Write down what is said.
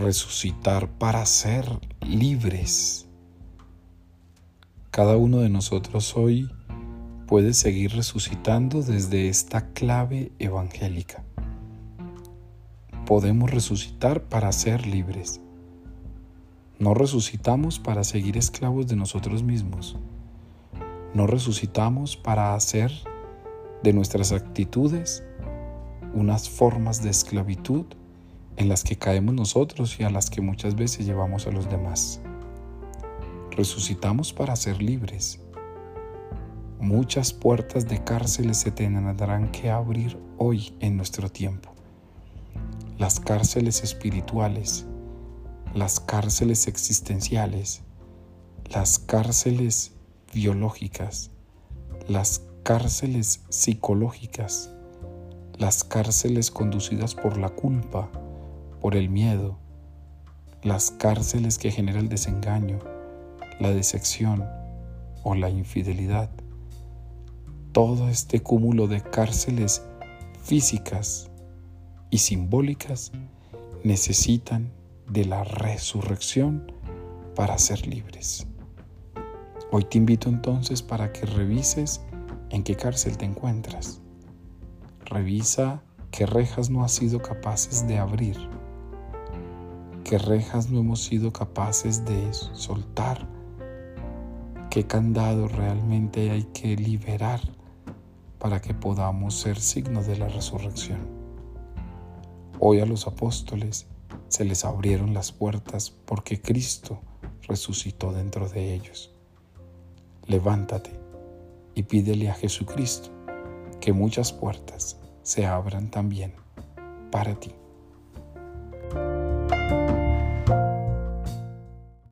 resucitar para ser libres. Cada uno de nosotros hoy puede seguir resucitando desde esta clave evangélica. Podemos resucitar para ser libres. No resucitamos para seguir esclavos de nosotros mismos. No resucitamos para hacer de nuestras actitudes unas formas de esclavitud en las que caemos nosotros y a las que muchas veces llevamos a los demás. Resucitamos para ser libres. Muchas puertas de cárceles se tendrán que abrir hoy en nuestro tiempo. Las cárceles espirituales, las cárceles existenciales, las cárceles biológicas, las cárceles psicológicas, las cárceles conducidas por la culpa, por el miedo, las cárceles que genera el desengaño, la decepción o la infidelidad. Todo este cúmulo de cárceles físicas y simbólicas necesitan de la resurrección para ser libres. Hoy te invito entonces para que revises en qué cárcel te encuentras. Revisa qué rejas no has sido capaces de abrir qué rejas no hemos sido capaces de soltar, qué candado realmente hay que liberar para que podamos ser signo de la resurrección. Hoy a los apóstoles se les abrieron las puertas porque Cristo resucitó dentro de ellos. Levántate y pídele a Jesucristo que muchas puertas se abran también para ti.